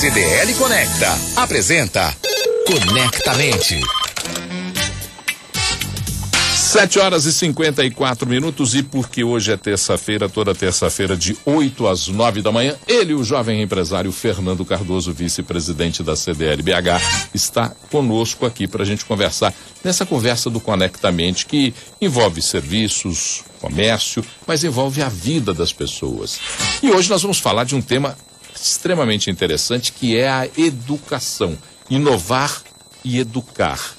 CDL Conecta apresenta Conectamente. 7 horas e 54 minutos e porque hoje é terça-feira, toda terça-feira de 8 às 9 da manhã, ele, o jovem empresário Fernando Cardoso, vice-presidente da CDL BH, está conosco aqui para a gente conversar nessa conversa do Conectamente que envolve serviços, comércio, mas envolve a vida das pessoas. E hoje nós vamos falar de um tema extremamente interessante que é a educação. Inovar e educar.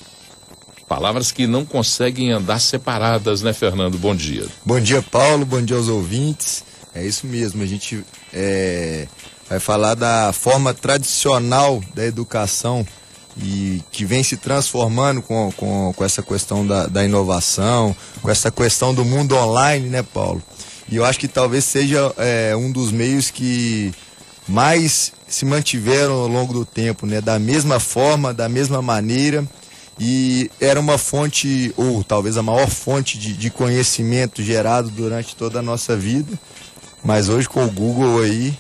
Palavras que não conseguem andar separadas, né, Fernando? Bom dia. Bom dia, Paulo. Bom dia aos ouvintes. É isso mesmo. A gente é, vai falar da forma tradicional da educação e que vem se transformando com, com, com essa questão da, da inovação, com essa questão do mundo online, né, Paulo? E eu acho que talvez seja é, um dos meios que mais se mantiveram ao longo do tempo, né? Da mesma forma, da mesma maneira e era uma fonte, ou talvez a maior fonte de, de conhecimento gerado durante toda a nossa vida. Mas hoje com o Google aí,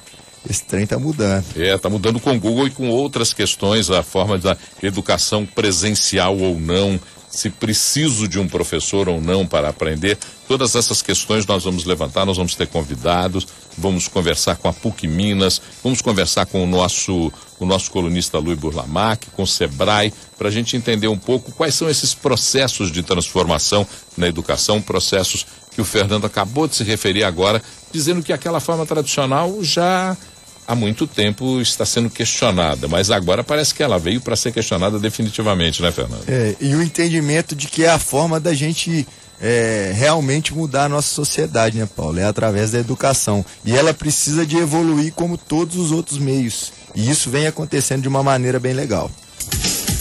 esse trem está mudando. É, está mudando com o Google e com outras questões, a forma da educação presencial ou não, se preciso de um professor ou não para aprender. Todas essas questões nós vamos levantar, nós vamos ter convidados, vamos conversar com a PUC Minas, vamos conversar com o nosso, o nosso colunista Luiz Burlamac, com o Sebrae, para a gente entender um pouco quais são esses processos de transformação na educação, processos que o Fernando acabou de se referir agora, dizendo que aquela forma tradicional já há muito tempo está sendo questionada, mas agora parece que ela veio para ser questionada definitivamente, né, Fernando? É, e o entendimento de que é a forma da gente é, realmente mudar a nossa sociedade, né, Paulo? É através da educação. E ela precisa de evoluir como todos os outros meios. E isso vem acontecendo de uma maneira bem legal.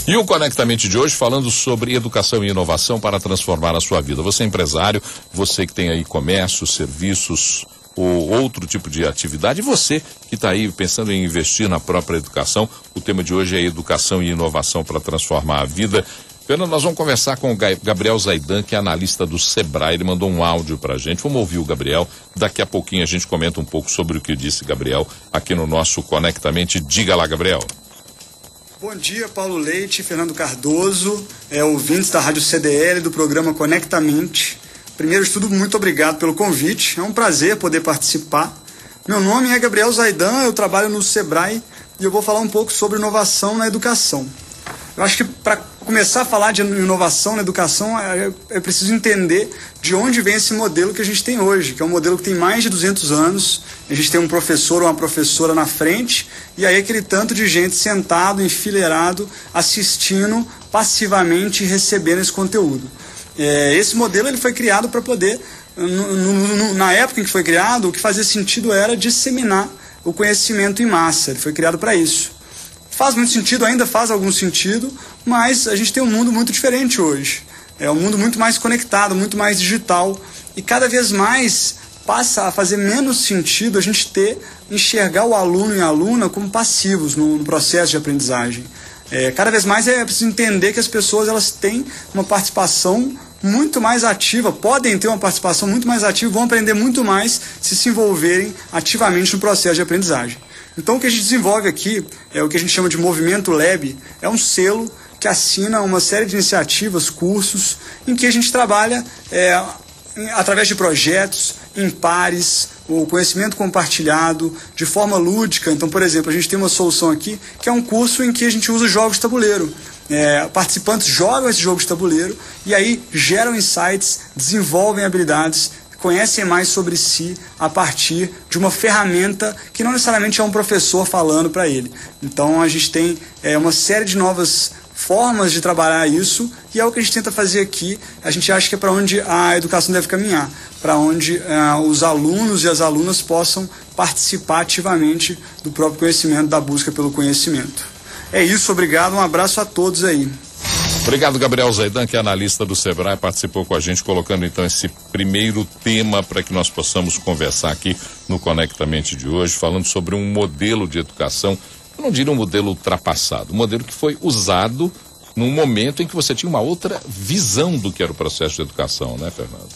E o Conectamente de hoje falando sobre educação e inovação para transformar a sua vida. Você é empresário, você que tem aí comércio, serviços, ou outro tipo de atividade. Você que está aí pensando em investir na própria educação, o tema de hoje é educação e inovação para transformar a vida. Fernando, nós vamos conversar com o Gabriel Zaidan, que é analista do Sebrae. Ele mandou um áudio para a gente. Vamos ouvir o Gabriel. Daqui a pouquinho a gente comenta um pouco sobre o que disse Gabriel aqui no nosso Conectamente. Diga lá, Gabriel. Bom dia, Paulo Leite, Fernando Cardoso, é, ouvintes da Rádio CDL do programa Conectamente. Primeiro de tudo, muito obrigado pelo convite. É um prazer poder participar. Meu nome é Gabriel Zaidan, eu trabalho no Sebrae e eu vou falar um pouco sobre inovação na educação. Eu acho que para começar a falar de inovação na educação, é, é preciso entender de onde vem esse modelo que a gente tem hoje, que é um modelo que tem mais de 200 anos. A gente tem um professor ou uma professora na frente e aí aquele tanto de gente sentado, enfileirado, assistindo passivamente e recebendo esse conteúdo. É, esse modelo ele foi criado para poder, na época em que foi criado, o que fazia sentido era disseminar o conhecimento em massa. Ele foi criado para isso. Faz muito sentido, ainda faz algum sentido, mas a gente tem um mundo muito diferente hoje. É um mundo muito mais conectado, muito mais digital e cada vez mais passa a fazer menos sentido a gente ter enxergar o aluno e a aluna como passivos no, no processo de aprendizagem. É, cada vez mais é preciso entender que as pessoas elas têm uma participação muito mais ativa, podem ter uma participação muito mais ativa, vão aprender muito mais se se envolverem ativamente no processo de aprendizagem. Então o que a gente desenvolve aqui é o que a gente chama de movimento Lab, é um selo que assina uma série de iniciativas, cursos, em que a gente trabalha é, através de projetos, em pares, o conhecimento compartilhado, de forma lúdica. Então, por exemplo, a gente tem uma solução aqui que é um curso em que a gente usa jogos de tabuleiro. É, participantes jogam esse jogo de tabuleiro e aí geram insights, desenvolvem habilidades, conhecem mais sobre si a partir de uma ferramenta que não necessariamente é um professor falando para ele. Então a gente tem é, uma série de novas formas de trabalhar isso e é o que a gente tenta fazer aqui. A gente acha que é para onde a educação deve caminhar, para onde uh, os alunos e as alunas possam participar ativamente do próprio conhecimento, da busca pelo conhecimento. É isso, obrigado, um abraço a todos aí. Obrigado, Gabriel Zaidan, que é analista do Sebrae, participou com a gente, colocando então esse primeiro tema para que nós possamos conversar aqui no Conectamente de hoje, falando sobre um modelo de educação, eu não diria um modelo ultrapassado, um modelo que foi usado num momento em que você tinha uma outra visão do que era o processo de educação, né, Fernando?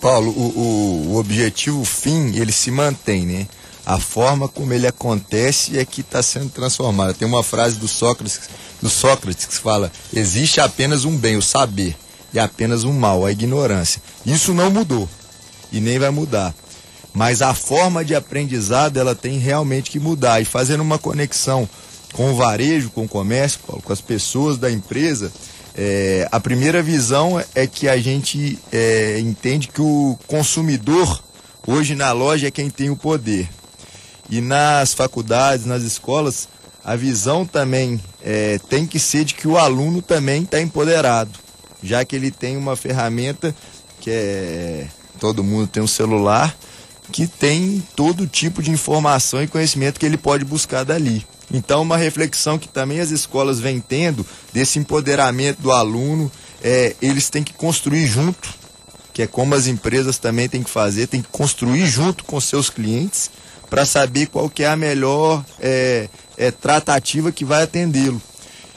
Paulo, o, o, o objetivo fim, ele se mantém, né? A forma como ele acontece é que está sendo transformada. Tem uma frase do Sócrates, do Sócrates que fala: existe apenas um bem, o saber, e apenas um mal, a ignorância. Isso não mudou e nem vai mudar. Mas a forma de aprendizado ela tem realmente que mudar. E fazendo uma conexão com o varejo, com o comércio, Paulo, com as pessoas da empresa, é, a primeira visão é que a gente é, entende que o consumidor hoje na loja é quem tem o poder. E nas faculdades, nas escolas, a visão também é, tem que ser de que o aluno também está empoderado, já que ele tem uma ferramenta que é. Todo mundo tem um celular que tem todo tipo de informação e conhecimento que ele pode buscar dali. Então, uma reflexão que também as escolas vêm tendo desse empoderamento do aluno, é, eles têm que construir junto, que é como as empresas também têm que fazer, tem que construir junto com seus clientes para saber qual que é a melhor é, é, tratativa que vai atendê-lo.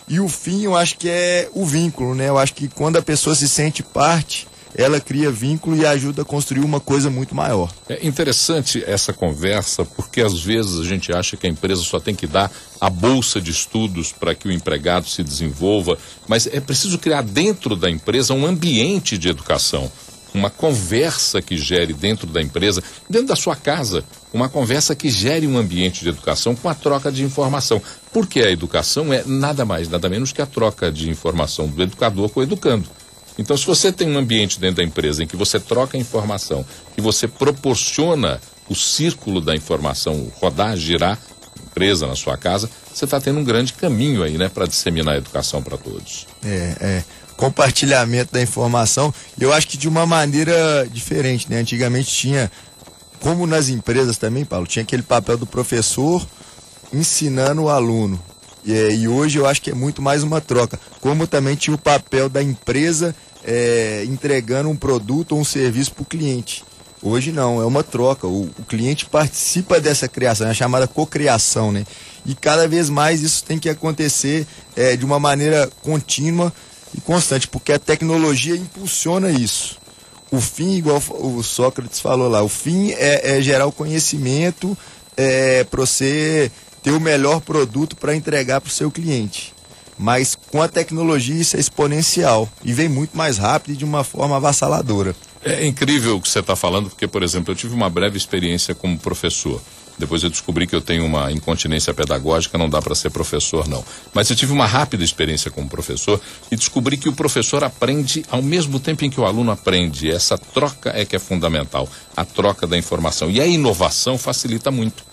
E o fim, eu acho que é o vínculo, né? Eu acho que quando a pessoa se sente parte, ela cria vínculo e ajuda a construir uma coisa muito maior. É interessante essa conversa, porque às vezes a gente acha que a empresa só tem que dar a bolsa de estudos para que o empregado se desenvolva, mas é preciso criar dentro da empresa um ambiente de educação uma conversa que gere dentro da empresa, dentro da sua casa, uma conversa que gere um ambiente de educação com a troca de informação. Porque a educação é nada mais, nada menos que a troca de informação do educador com o educando. Então, se você tem um ambiente dentro da empresa em que você troca informação, que você proporciona o círculo da informação rodar, girar, empresa, na sua casa, você está tendo um grande caminho aí, né, para disseminar a educação para todos. É, é. Compartilhamento da informação, eu acho que de uma maneira diferente, né? Antigamente tinha, como nas empresas também, Paulo, tinha aquele papel do professor ensinando o aluno. E, e hoje eu acho que é muito mais uma troca. Como também tinha o papel da empresa é, entregando um produto ou um serviço para o cliente. Hoje não, é uma troca. O, o, cliente participa dessa criação, é a chamada cocriação, né? E cada vez mais isso tem que acontecer é, de uma maneira contínua e constante, porque a tecnologia impulsiona isso. O fim, igual o Sócrates falou lá, o fim é, é gerar o conhecimento é, para você ter o melhor produto para entregar para o seu cliente. Mas com a tecnologia isso é exponencial e vem muito mais rápido e de uma forma avassaladora. É incrível o que você está falando, porque, por exemplo, eu tive uma breve experiência como professor. Depois eu descobri que eu tenho uma incontinência pedagógica, não dá para ser professor, não. Mas eu tive uma rápida experiência como professor e descobri que o professor aprende ao mesmo tempo em que o aluno aprende. Essa troca é que é fundamental, a troca da informação. E a inovação facilita muito.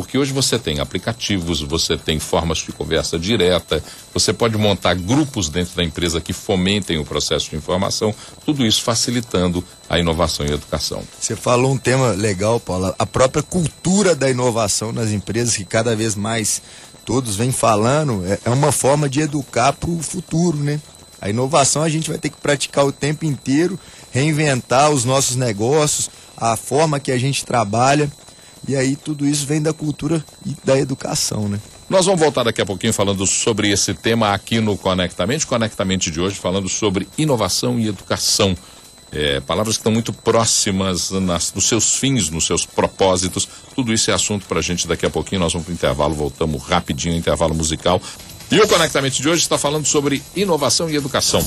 Porque hoje você tem aplicativos, você tem formas de conversa direta, você pode montar grupos dentro da empresa que fomentem o processo de informação, tudo isso facilitando a inovação e a educação. Você falou um tema legal, Paula, a própria cultura da inovação nas empresas, que cada vez mais todos vêm falando, é, é uma forma de educar para o futuro, né? A inovação a gente vai ter que praticar o tempo inteiro, reinventar os nossos negócios, a forma que a gente trabalha. E aí tudo isso vem da cultura e da educação, né? Nós vamos voltar daqui a pouquinho falando sobre esse tema aqui no Conectamente, Conectamente de hoje, falando sobre inovação e educação. É, palavras que estão muito próximas nas, nos seus fins, nos seus propósitos. Tudo isso é assunto para a gente daqui a pouquinho. Nós vamos para o intervalo, voltamos rapidinho, intervalo musical. E o Conectamente de hoje está falando sobre inovação e educação.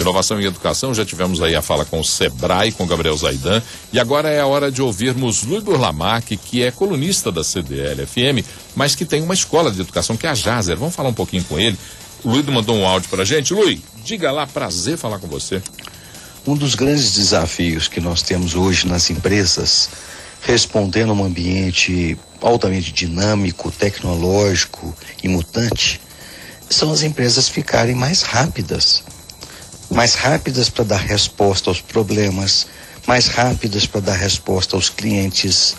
Inovação e Educação, já tivemos aí a fala com o Sebrae, com Gabriel Zaidan, e agora é a hora de ouvirmos Luiz Burlamac, que é colunista da CDL-FM, mas que tem uma escola de educação que é a Jazer. Vamos falar um pouquinho com ele. O Luiz mandou um áudio para a gente. Luiz, diga lá, prazer falar com você. Um dos grandes desafios que nós temos hoje nas empresas, respondendo a um ambiente altamente dinâmico, tecnológico e mutante, são as empresas ficarem mais rápidas mais rápidas para dar resposta aos problemas, mais rápidas para dar resposta aos clientes,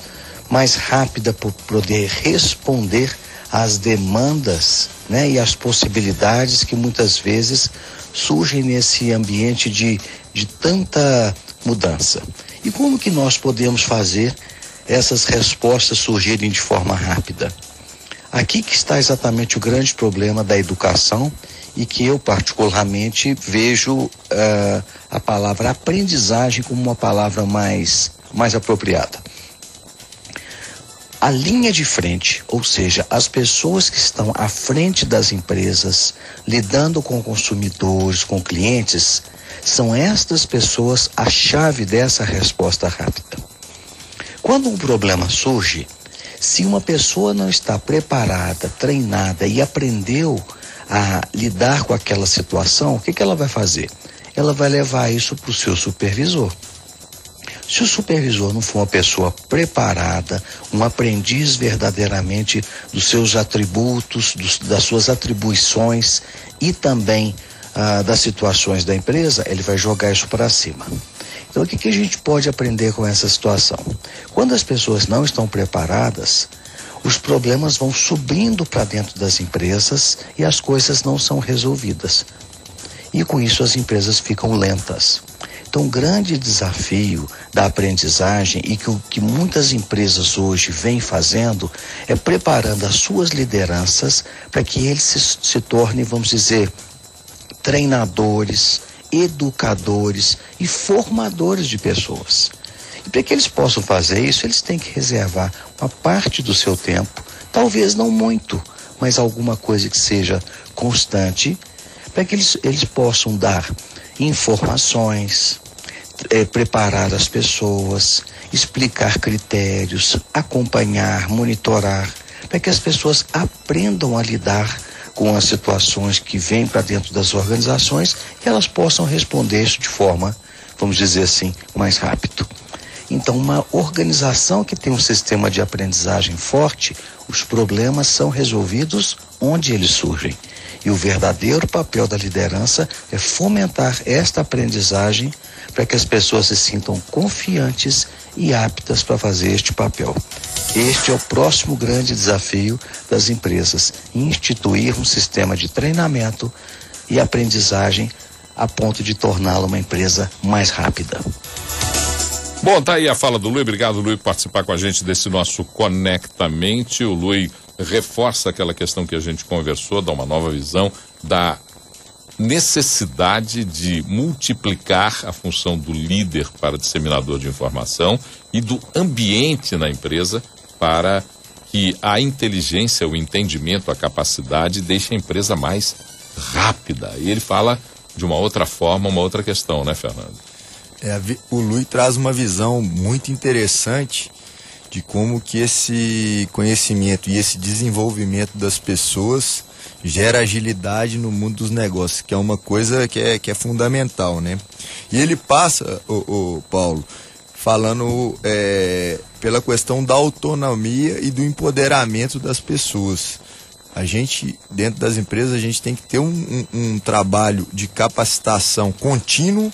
mais rápida para poder responder às demandas né, e às possibilidades que muitas vezes surgem nesse ambiente de, de tanta mudança. E como que nós podemos fazer essas respostas surgirem de forma rápida? Aqui que está exatamente o grande problema da educação e que eu particularmente vejo uh, a palavra aprendizagem como uma palavra mais, mais apropriada. a linha de frente, ou seja, as pessoas que estão à frente das empresas, lidando com consumidores, com clientes, são estas pessoas a chave dessa resposta rápida. Quando um problema surge, se uma pessoa não está preparada, treinada e aprendeu a lidar com aquela situação, o que, que ela vai fazer? Ela vai levar isso para o seu supervisor. Se o supervisor não for uma pessoa preparada, um aprendiz verdadeiramente dos seus atributos, dos, das suas atribuições e também ah, das situações da empresa, ele vai jogar isso para cima. Então, o que, que a gente pode aprender com essa situação? Quando as pessoas não estão preparadas, os problemas vão subindo para dentro das empresas e as coisas não são resolvidas. E com isso as empresas ficam lentas. Então, o grande desafio da aprendizagem e que o que muitas empresas hoje vêm fazendo é preparando as suas lideranças para que eles se, se tornem, vamos dizer, treinadores, educadores e formadores de pessoas. E para que eles possam fazer isso, eles têm que reservar uma parte do seu tempo, talvez não muito, mas alguma coisa que seja constante, para que eles, eles possam dar informações, é, preparar as pessoas, explicar critérios, acompanhar, monitorar, para que as pessoas aprendam a lidar com as situações que vêm para dentro das organizações e elas possam responder isso de forma, vamos dizer assim, mais rápido. Então, uma organização que tem um sistema de aprendizagem forte, os problemas são resolvidos onde eles surgem. E o verdadeiro papel da liderança é fomentar esta aprendizagem para que as pessoas se sintam confiantes e aptas para fazer este papel. Este é o próximo grande desafio das empresas: instituir um sistema de treinamento e aprendizagem a ponto de torná-la uma empresa mais rápida. Bom, tá aí a fala do Lui. Obrigado, Lui, por participar com a gente desse nosso Conectamente. O Lui reforça aquela questão que a gente conversou, dá uma nova visão da necessidade de multiplicar a função do líder para disseminador de informação e do ambiente na empresa para que a inteligência, o entendimento, a capacidade deixe a empresa mais rápida. E ele fala de uma outra forma, uma outra questão, né, Fernando? É, o Lui traz uma visão muito interessante de como que esse conhecimento e esse desenvolvimento das pessoas gera agilidade no mundo dos negócios, que é uma coisa que é, que é fundamental, né? E ele passa, o, o Paulo, falando é, pela questão da autonomia e do empoderamento das pessoas. A gente, dentro das empresas, a gente tem que ter um, um, um trabalho de capacitação contínuo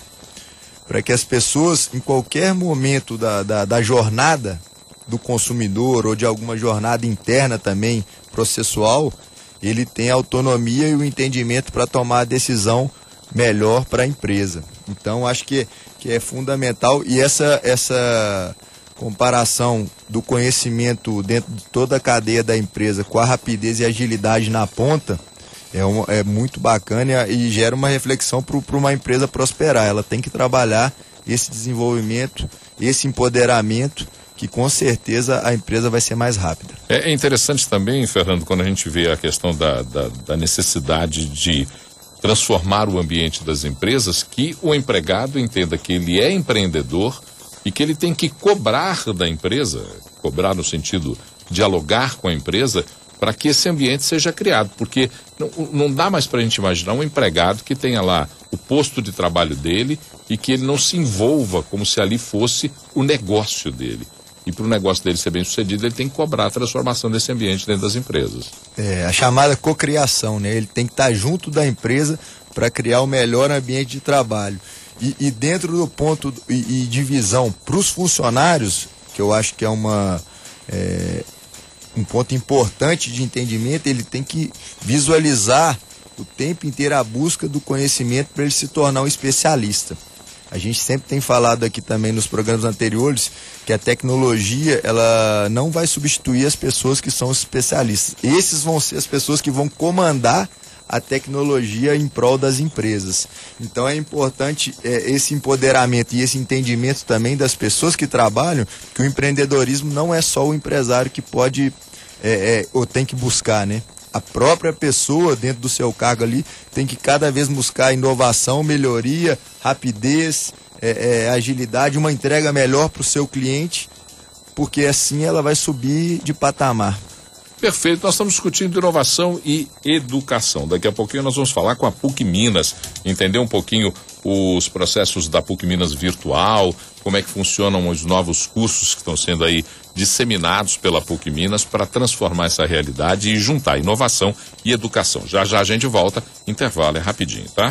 para que as pessoas, em qualquer momento da, da, da jornada, do consumidor ou de alguma jornada interna também processual, ele tem autonomia e o entendimento para tomar a decisão melhor para a empresa. Então acho que, que é fundamental e essa, essa comparação do conhecimento dentro de toda a cadeia da empresa com a rapidez e agilidade na ponta é, é muito bacana e, e gera uma reflexão para uma empresa prosperar. Ela tem que trabalhar esse desenvolvimento, esse empoderamento que com certeza a empresa vai ser mais rápida. É, é interessante também, Fernando, quando a gente vê a questão da, da, da necessidade de transformar o ambiente das empresas, que o empregado entenda que ele é empreendedor e que ele tem que cobrar da empresa, cobrar no sentido dialogar com a empresa, para que esse ambiente seja criado, porque não, não dá mais para a gente imaginar um empregado que tenha lá o posto de trabalho dele e que ele não se envolva como se ali fosse o negócio dele. E para o negócio dele ser bem sucedido, ele tem que cobrar a transformação desse ambiente dentro das empresas. É, a chamada cocriação, né? Ele tem que estar junto da empresa para criar o melhor ambiente de trabalho. E, e dentro do ponto e, e divisão para os funcionários, que eu acho que é uma. É, um ponto importante de entendimento, ele tem que visualizar o tempo inteiro a busca do conhecimento para ele se tornar um especialista. A gente sempre tem falado aqui também nos programas anteriores que a tecnologia ela não vai substituir as pessoas que são especialistas. Esses vão ser as pessoas que vão comandar a tecnologia em prol das empresas. Então é importante é, esse empoderamento e esse entendimento também das pessoas que trabalham que o empreendedorismo não é só o empresário que pode é, é, ou tem que buscar, né? A própria pessoa dentro do seu cargo ali tem que cada vez buscar inovação, melhoria, rapidez, é, é, agilidade, uma entrega melhor para o seu cliente, porque assim ela vai subir de patamar. Perfeito, nós estamos discutindo inovação e educação. Daqui a pouquinho nós vamos falar com a PUC Minas, entender um pouquinho os processos da PUC Minas virtual, como é que funcionam os novos cursos que estão sendo aí disseminados pela PUC Minas para transformar essa realidade e juntar inovação e educação. Já já a gente volta, intervalo é rapidinho, tá?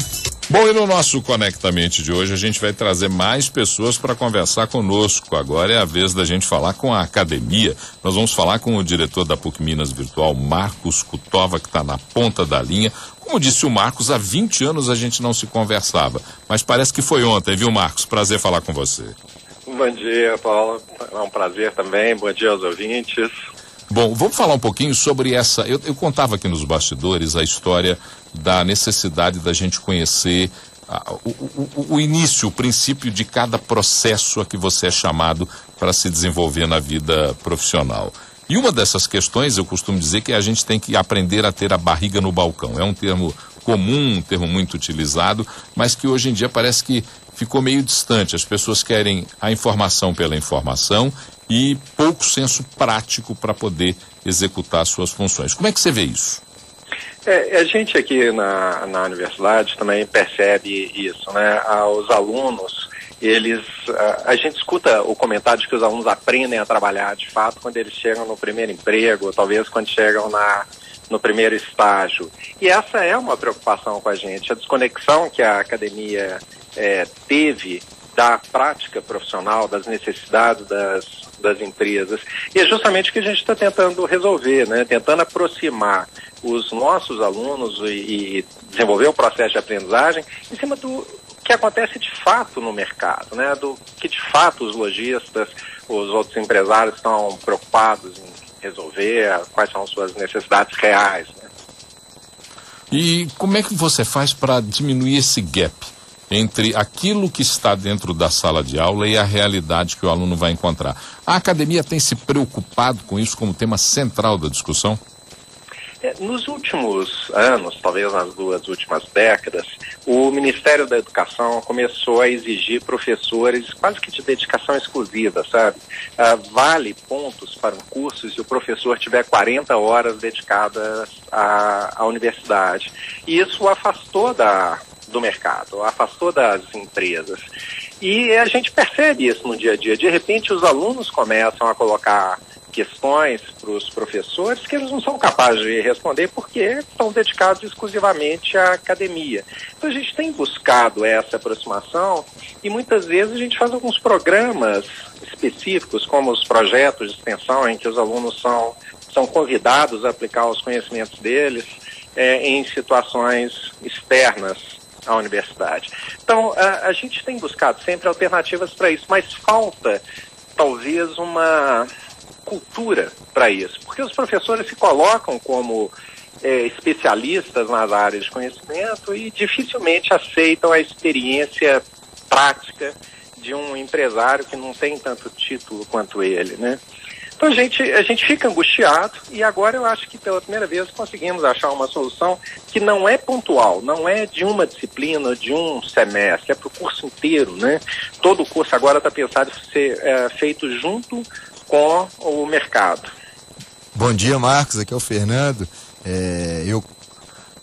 Bom, e no nosso Conectamente de hoje a gente vai trazer mais pessoas para conversar conosco. Agora é a vez da gente falar com a academia. Nós vamos falar com o diretor da PUC Minas Virtual, Marcos Cutova, que está na ponta da linha. Como disse o Marcos, há 20 anos a gente não se conversava, mas parece que foi ontem, viu, Marcos? Prazer falar com você. Bom dia, Paulo. É um prazer também. Bom dia aos ouvintes. Bom, vamos falar um pouquinho sobre essa. Eu, eu contava aqui nos bastidores a história da necessidade da gente conhecer o, o, o, início, o princípio de cada processo a que você é chamado para se desenvolver na vida profissional. E uma dessas questões, eu costumo dizer que a gente tem que aprender a ter a barriga no balcão. É um termo comum, um termo muito utilizado, mas que hoje em dia parece que ficou meio distante. As pessoas querem a informação pela informação e pouco senso prático para poder executar suas funções. Como é que você vê isso? É, a gente aqui na, na universidade também percebe isso, né? Ah, os alunos, eles, a, a, gente escuta o comentário de que os alunos aprendem a trabalhar de fato quando eles chegam no primeiro emprego, talvez quando chegam na, no primeiro estágio. E essa é uma preocupação com a gente. A desconexão que a academia é, teve da prática profissional, das necessidades das, das empresas. E é justamente o que a gente está tentando resolver, né? tentando aproximar os nossos alunos e, e desenvolver o processo de aprendizagem em cima do que acontece de fato no mercado, né? do que de fato os lojistas, os outros empresários estão preocupados em resolver, quais são suas necessidades reais. Né? E como é que você faz para diminuir esse gap? entre aquilo que está dentro da sala de aula e a realidade que o aluno vai encontrar. A academia tem se preocupado com isso como tema central da discussão? É, nos últimos anos, talvez nas duas últimas décadas, o Ministério da Educação começou a exigir professores quase que de dedicação exclusiva, sabe? Ah, vale pontos para um curso se o professor tiver 40 horas dedicadas à, à universidade. E isso afastou da, do mercado, afastou das empresas. E a gente percebe isso no dia a dia. De repente, os alunos começam a colocar questões para os professores que eles não são capazes de responder porque estão dedicados exclusivamente à academia. Então a gente tem buscado essa aproximação e muitas vezes a gente faz alguns programas específicos, como os projetos de extensão, em que os alunos são, são convidados a aplicar os conhecimentos deles é, em situações externas à universidade. Então, a, a gente tem buscado sempre alternativas para isso, mas falta talvez uma cultura para isso, porque os professores se colocam como é, especialistas nas áreas de conhecimento e dificilmente aceitam a experiência prática de um empresário que não tem tanto título quanto ele, né? Então a gente, a gente fica angustiado e agora eu acho que pela primeira vez conseguimos achar uma solução que não é pontual, não é de uma disciplina, de um semestre, é para o curso inteiro, né? Todo o curso agora está pensado em ser é, feito junto com o mercado. Bom dia, Marcos. Aqui é o Fernando. É, eu,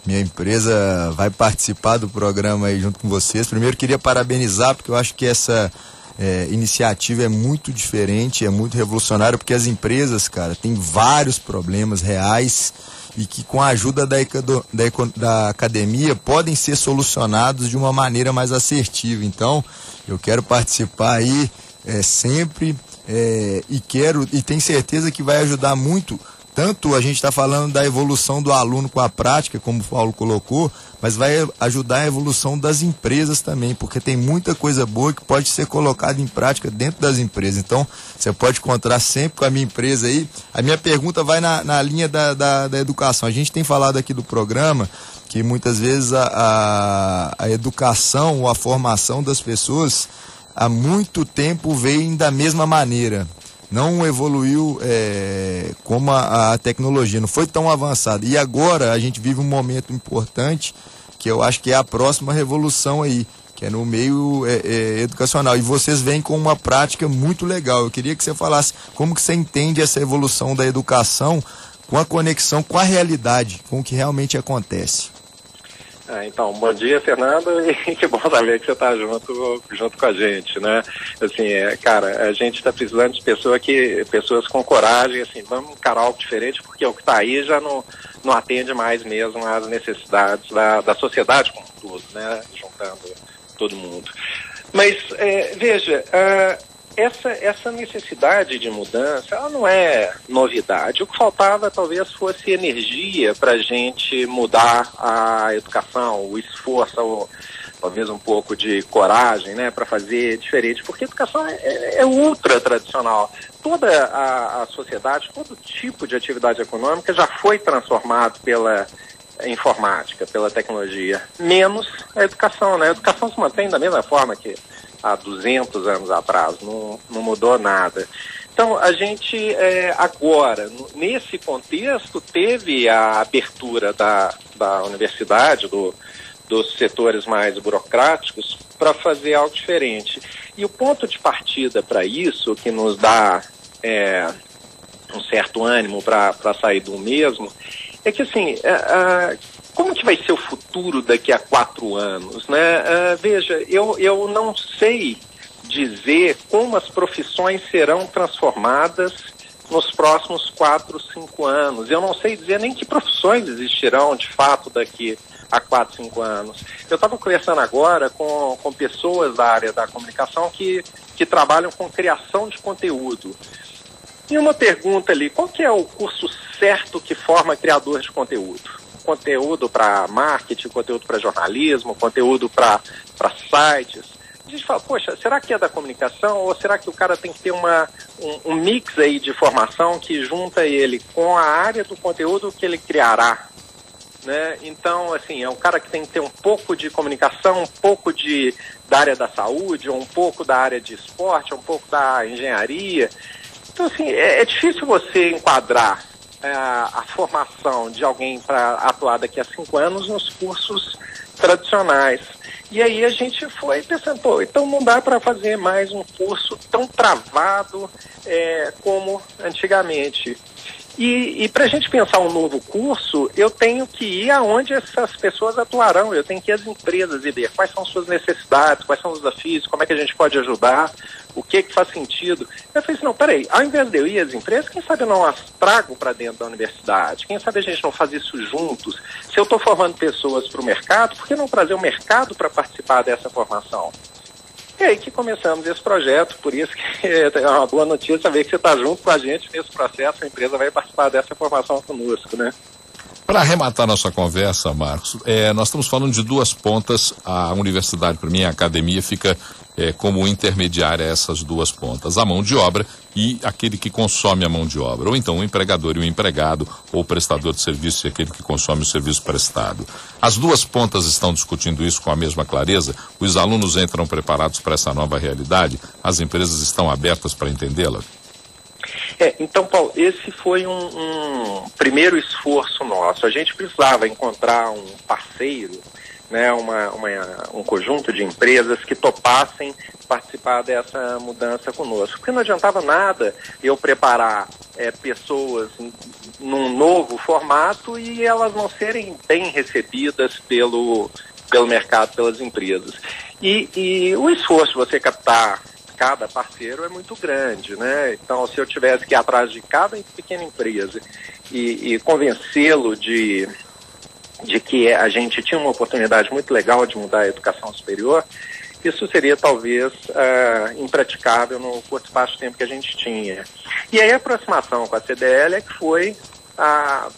minha empresa vai participar do programa aí junto com vocês. Primeiro queria parabenizar porque eu acho que essa é, iniciativa é muito diferente, é muito revolucionária, porque as empresas, cara, têm vários problemas reais e que com a ajuda da, da, da academia podem ser solucionados de uma maneira mais assertiva. Então, eu quero participar aí é, sempre é, e quero e tenho certeza que vai ajudar muito tanto a gente está falando da evolução do aluno com a prática, como o Paulo colocou, mas vai ajudar a evolução das empresas também, porque tem muita coisa boa que pode ser colocada em prática dentro das empresas. Então, você pode encontrar sempre com a minha empresa aí. A minha pergunta vai na, na linha da, da, da educação. A gente tem falado aqui do programa que muitas vezes a, a, a educação ou a formação das pessoas há muito tempo vem da mesma maneira não evoluiu é, como a, a, tecnologia, não foi tão avançada. E agora a gente vive um momento importante que eu acho que é a próxima revolução aí, que é no meio é, é, educacional. E vocês vêm com uma prática muito legal. Eu queria que você falasse como que você entende essa evolução da educação com a conexão com a realidade, com o que realmente acontece. É, então, bom dia, Fernando, e que bom saber que você está junto, junto com a gente, né? Assim, é, cara, a gente está precisando de pessoa que, pessoas com coragem, assim, vamos encarar algo diferente, porque o que está aí já não, não atende mais mesmo às necessidades da, da sociedade como um todo, né? Juntando todo mundo. Mas, é, veja, uh, essa, essa necessidade de mudança ela não é novidade. O que faltava talvez fosse energia para a gente mudar a educação, o esforço, ou, talvez um pouco de coragem né, para fazer diferente, porque a educação é, é, é ultra tradicional. Toda a, a sociedade, todo tipo de atividade econômica já foi transformado pela informática, pela tecnologia, menos a educação. Né? A educação se mantém da mesma forma que há 200 anos atrás, não, não mudou nada. Então, a gente é, agora, nesse contexto, teve a abertura da, da universidade, do, dos setores mais burocráticos, para fazer algo diferente. E o ponto de partida para isso, que nos dá é, um certo ânimo para sair do mesmo, é que assim, é, é, como que vai ser o futuro daqui a quatro anos? Né? Uh, veja, eu, eu não sei dizer como as profissões serão transformadas nos próximos quatro, cinco anos. Eu não sei dizer nem que profissões existirão de fato daqui a quatro, cinco anos. Eu estava conversando agora com, com pessoas da área da comunicação que, que trabalham com criação de conteúdo. E uma pergunta ali, qual que é o curso certo que forma criador de conteúdo? Conteúdo para marketing, conteúdo para jornalismo, conteúdo para sites. A gente fala, poxa, será que é da comunicação ou será que o cara tem que ter uma, um, um mix aí de formação que junta ele com a área do conteúdo que ele criará? Né? Então, assim, é um cara que tem que ter um pouco de comunicação, um pouco de, da área da saúde, um pouco da área de esporte, um pouco da engenharia. Então, assim, é, é difícil você enquadrar a formação de alguém para atuar daqui a cinco anos nos cursos tradicionais. E aí a gente foi pensando, pô, então não dá para fazer mais um curso tão travado é, como antigamente. E, e para a gente pensar um novo curso, eu tenho que ir aonde essas pessoas atuarão, eu tenho que ir às empresas e ver quais são suas necessidades, quais são os desafios, como é que a gente pode ajudar, o que que faz sentido. Eu falei assim, não, peraí, ao invés de eu ir às empresas, quem sabe eu não as trago para dentro da universidade? Quem sabe a gente não faz isso juntos? Se eu estou formando pessoas para o mercado, por que não trazer o mercado para participar dessa formação? E aí que começamos esse projeto, por isso que é uma boa notícia ver que você está junto com a gente nesse processo, a empresa vai participar dessa formação conosco, né? Para arrematar nossa conversa, Marcos, é, nós estamos falando de duas pontas. A universidade, para mim, a academia, fica é, como intermediária a essas duas pontas: a mão de obra e aquele que consome a mão de obra. Ou então o empregador e o empregado, ou o prestador de serviço e aquele que consome o serviço prestado. As duas pontas estão discutindo isso com a mesma clareza? Os alunos entram preparados para essa nova realidade? As empresas estão abertas para entendê-la? É, então, Paulo, esse foi um, um, primeiro esforço nosso. A gente precisava encontrar um parceiro, né, uma, uma, um conjunto de empresas que topassem participar dessa mudança conosco. Porque não adiantava nada eu preparar é, pessoas num novo formato e elas não serem bem recebidas pelo, pelo mercado, pelas empresas. E, e o esforço de você captar cada parceiro é muito grande, né? Então, se eu tivesse que ir atrás de cada pequena empresa e, e convencê-lo de, de que a gente tinha uma oportunidade muito legal de mudar a educação superior, isso seria talvez uh, impraticável no curto espaço de tempo que a gente tinha. E aí a aproximação com a CDL é que foi a,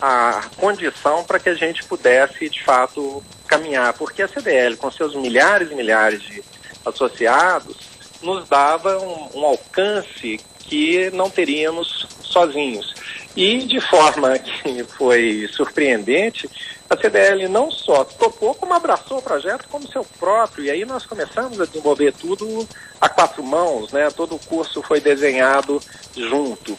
a condição para que a gente pudesse, de fato, caminhar. Porque a CDL, com seus milhares e milhares de associados, nos dava um, um alcance que não teríamos sozinhos. E de forma que foi surpreendente, a CDL não só topou, como abraçou o projeto como seu próprio. E aí nós começamos a desenvolver tudo a quatro mãos, né? Todo o curso foi desenhado junto.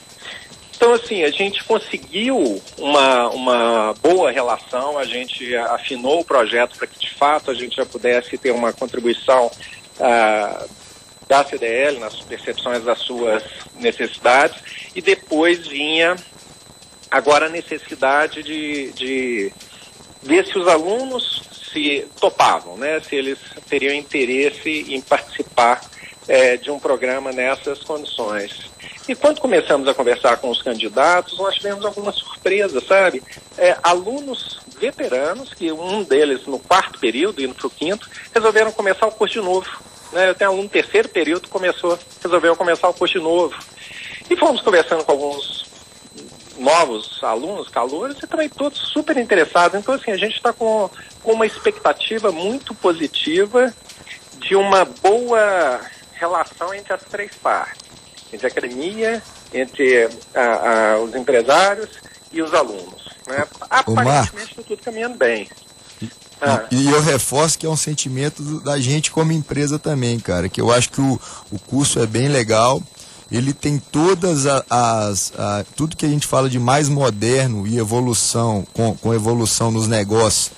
Então, assim, a gente conseguiu uma, uma boa relação, a gente afinou o projeto para que, de fato, a gente já pudesse ter uma contribuição ah, da CDL nas percepções das suas necessidades, e depois vinha agora a necessidade de, de ver se os alunos se topavam, né? se eles teriam interesse em participar é, de um programa nessas condições. E quando começamos a conversar com os candidatos, nós tivemos algumas surpresas, sabe? É, alunos veteranos, que um deles no quarto período, indo para o quinto, resolveram começar o curso de novo. Né? Eu tenho aluno no terceiro período que começou, resolveu começar o curso de novo. E fomos conversando com alguns novos alunos, calores, e também todos super interessados. Então, assim, a gente está com, com uma expectativa muito positiva de uma boa relação entre as três partes entre a academia, entre a, a, os empresários e os alunos. Né? Aparentemente está tudo caminhando bem. Ah. E, e, eu reforço que é um sentimento da gente como empresa também, cara, que eu acho que o, o curso é bem legal, ele tem todas as, as a, tudo que a gente fala de mais moderno e evolução, com, com evolução nos negócios,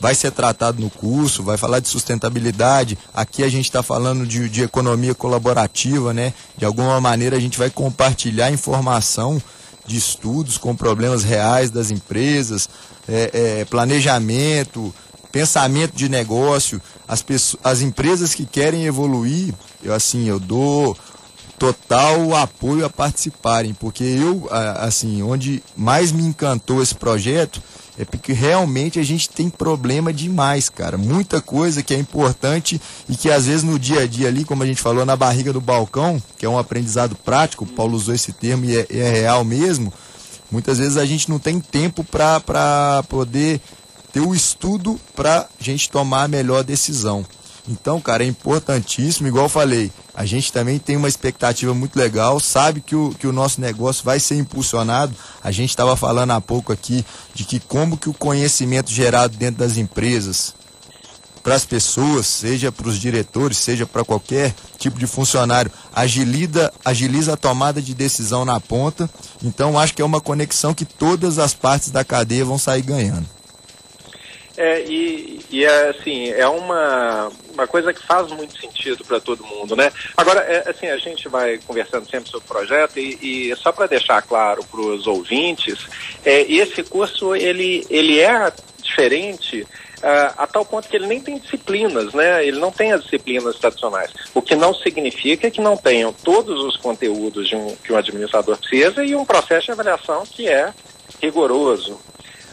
vai ser tratado no curso, vai falar de sustentabilidade. Aqui a gente está falando de, de economia colaborativa, né? De alguma maneira a gente vai compartilhar informação de estudos com problemas reais das empresas, é, é, planejamento, pensamento de negócio. As, pessoas, as empresas que querem evoluir, eu assim, eu dou total apoio a participarem, porque eu, assim, onde mais me encantou esse projeto é porque realmente a gente tem problema demais, cara. Muita coisa que é importante e que às vezes no dia a dia ali, como a gente falou, na barriga do balcão, que é um aprendizado prático, o Paulo usou esse termo e é, é real mesmo. Muitas vezes a gente não tem tempo para poder ter o estudo para a gente tomar a melhor decisão. Então, cara, é importantíssimo, igual eu falei, a gente também tem uma expectativa muito legal, sabe que o, que o nosso negócio vai ser impulsionado. A gente estava falando há pouco aqui de que como que o conhecimento gerado dentro das empresas, para as pessoas, seja para os diretores, seja para qualquer tipo de funcionário, agiliza, agiliza a tomada de decisão na ponta. Então, acho que é uma conexão que todas as partes da cadeia vão sair ganhando. É, e, e é assim, é uma, uma coisa que faz muito sentido para todo mundo, né? Agora, é, assim, a gente vai conversando sempre sobre o projeto e, e só para deixar claro para os ouvintes, é, esse curso, ele, ele é diferente Uh, a tal ponto que ele nem tem disciplinas, né? Ele não tem as disciplinas tradicionais. O que não significa que não tenham todos os conteúdos de um, que um administrador precisa e um processo de avaliação que é rigoroso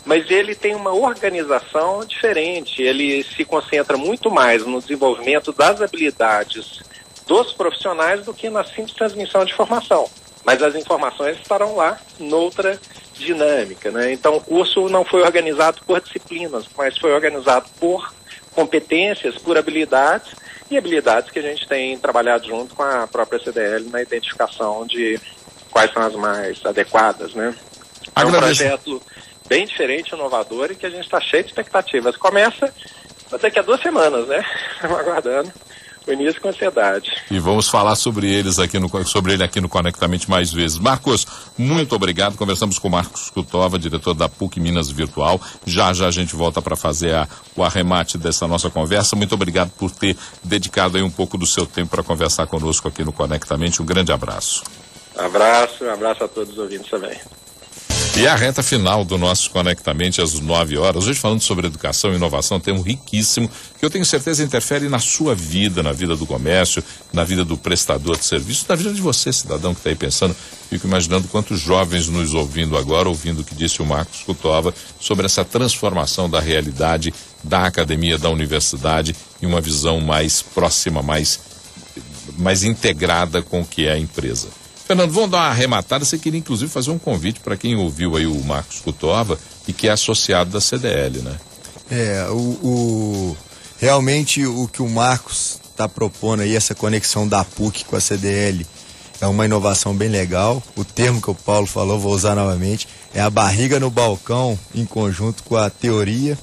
mas ele tem uma organização diferente, ele se concentra muito mais no desenvolvimento das habilidades dos profissionais do que na simples transmissão de informação. Mas as informações estarão lá noutra dinâmica. Né? Então o curso não foi organizado por disciplinas, mas foi organizado por competências, por habilidades e habilidades que a gente tem trabalhado junto com a própria CDL na identificação de quais são as mais adequadas. Né? É um projeto bem diferente, inovador e que a gente está cheio de expectativas. Começa daqui a duas semanas, né? Estamos aguardando o início com ansiedade. E vamos falar sobre eles aqui no, sobre ele aqui no Conectamente mais vezes. Marcos, muito obrigado. Conversamos com o Marcos Cutova, diretor da PUC Minas Virtual. Já já a gente volta para fazer a, o arremate dessa nossa conversa. Muito obrigado por ter dedicado aí um pouco do seu tempo para conversar conosco aqui no Conectamente. Um grande abraço. Abraço, um abraço a todos os ouvintes também. E a reta final do nosso Conectamente às 9 horas. Hoje falando sobre educação e inovação, tem um riquíssimo que eu tenho certeza interfere na sua vida, na vida do comércio, na vida do prestador de serviço, na vida de você, cidadão que está aí pensando. Fico imaginando quantos jovens nos ouvindo agora, ouvindo o que disse o Marcos Cutova sobre essa transformação da realidade da academia, da universidade, em uma visão mais próxima, mais, mais integrada com o que é a empresa. Fernando, vamos dar uma arrematada. Você queria inclusive fazer um convite para quem ouviu aí o Marcos Cutova e que é associado da CDL, né? É, o, o realmente o que o Marcos está propondo aí, essa conexão da PUC com a CDL, é uma inovação bem legal. O termo que o Paulo falou, vou usar novamente, é a barriga no balcão em conjunto com a teoria.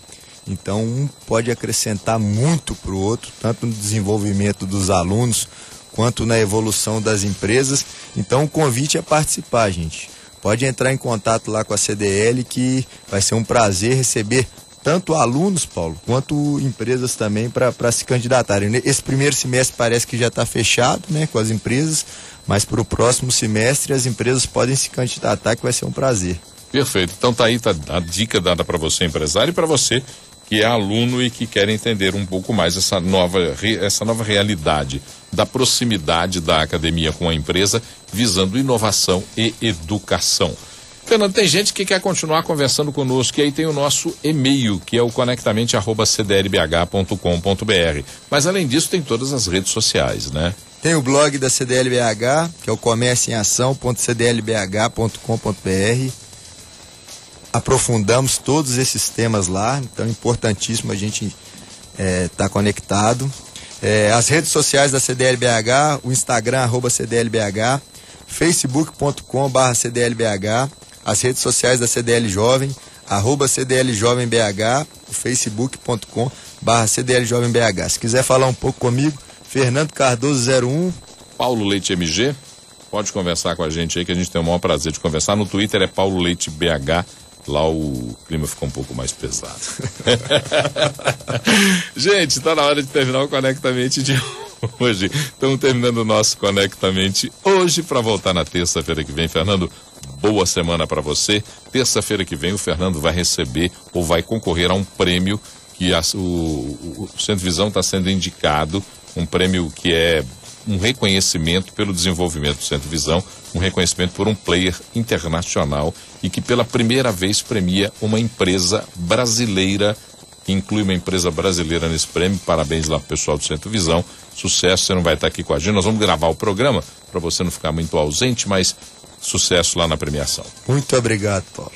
Então, um pode acrescentar muito para o outro, tanto no desenvolvimento dos alunos quanto na evolução das empresas. Então, o convite é participar, gente. Pode entrar em contato lá com a CDL que vai ser um prazer receber tanto alunos, Paulo, quanto empresas também para se candidatarem. Esse primeiro semestre parece que já está fechado né, com as empresas, mas para o próximo semestre as empresas podem se candidatar, que vai ser um prazer. Perfeito. Então tá aí tá a dica dada para você, empresário, e para você que é aluno e que quer entender um pouco mais essa nova, essa nova realidade da proximidade da academia com a empresa, visando inovação e educação. Fernando, tem gente que quer continuar conversando conosco e aí tem o nosso e-mail, que é o conectamente@cdlbh.com.br. Mas além disso, tem todas as redes sociais, né? Tem o blog da CDLBH, que é o comércioemação.cdlbh.com.br. Aprofundamos todos esses temas lá, então é importantíssimo a gente estar é, tá conectado. É, as redes sociais da CDLBH, o Instagram, arroba CDLBH, facebook.com.br CDLBH, as redes sociais da CDL Jovem, arroba CDL Jovem BH, o facebook.com barra CDL Jovem BH. Se quiser falar um pouco comigo, Fernando Cardoso 01. Paulo Leite MG, pode conversar com a gente aí que a gente tem o maior prazer de conversar. No Twitter é Paulo Leite BH. Lá o clima ficou um pouco mais pesado. gente, está na hora de terminar o Conectamente de hoje. Estamos terminando o nosso Conectamente hoje para voltar na terça-feira que vem. Fernando, boa semana para você. Terça-feira que vem o Fernando vai receber ou vai concorrer a um prêmio que a, o, o Centro Visão está sendo indicado, um prêmio que é um reconhecimento pelo desenvolvimento do Centro Visão, um reconhecimento por um player internacional e que pela primeira vez premia uma empresa brasileira, inclui uma empresa brasileira nesse prêmio. Parabéns lá pro pessoal do Centro Visão. Sucesso, você não vai estar aqui com a gente. Nós vamos gravar o programa para você não ficar muito ausente, mas Sucesso lá na premiação. Muito obrigado, Paulo.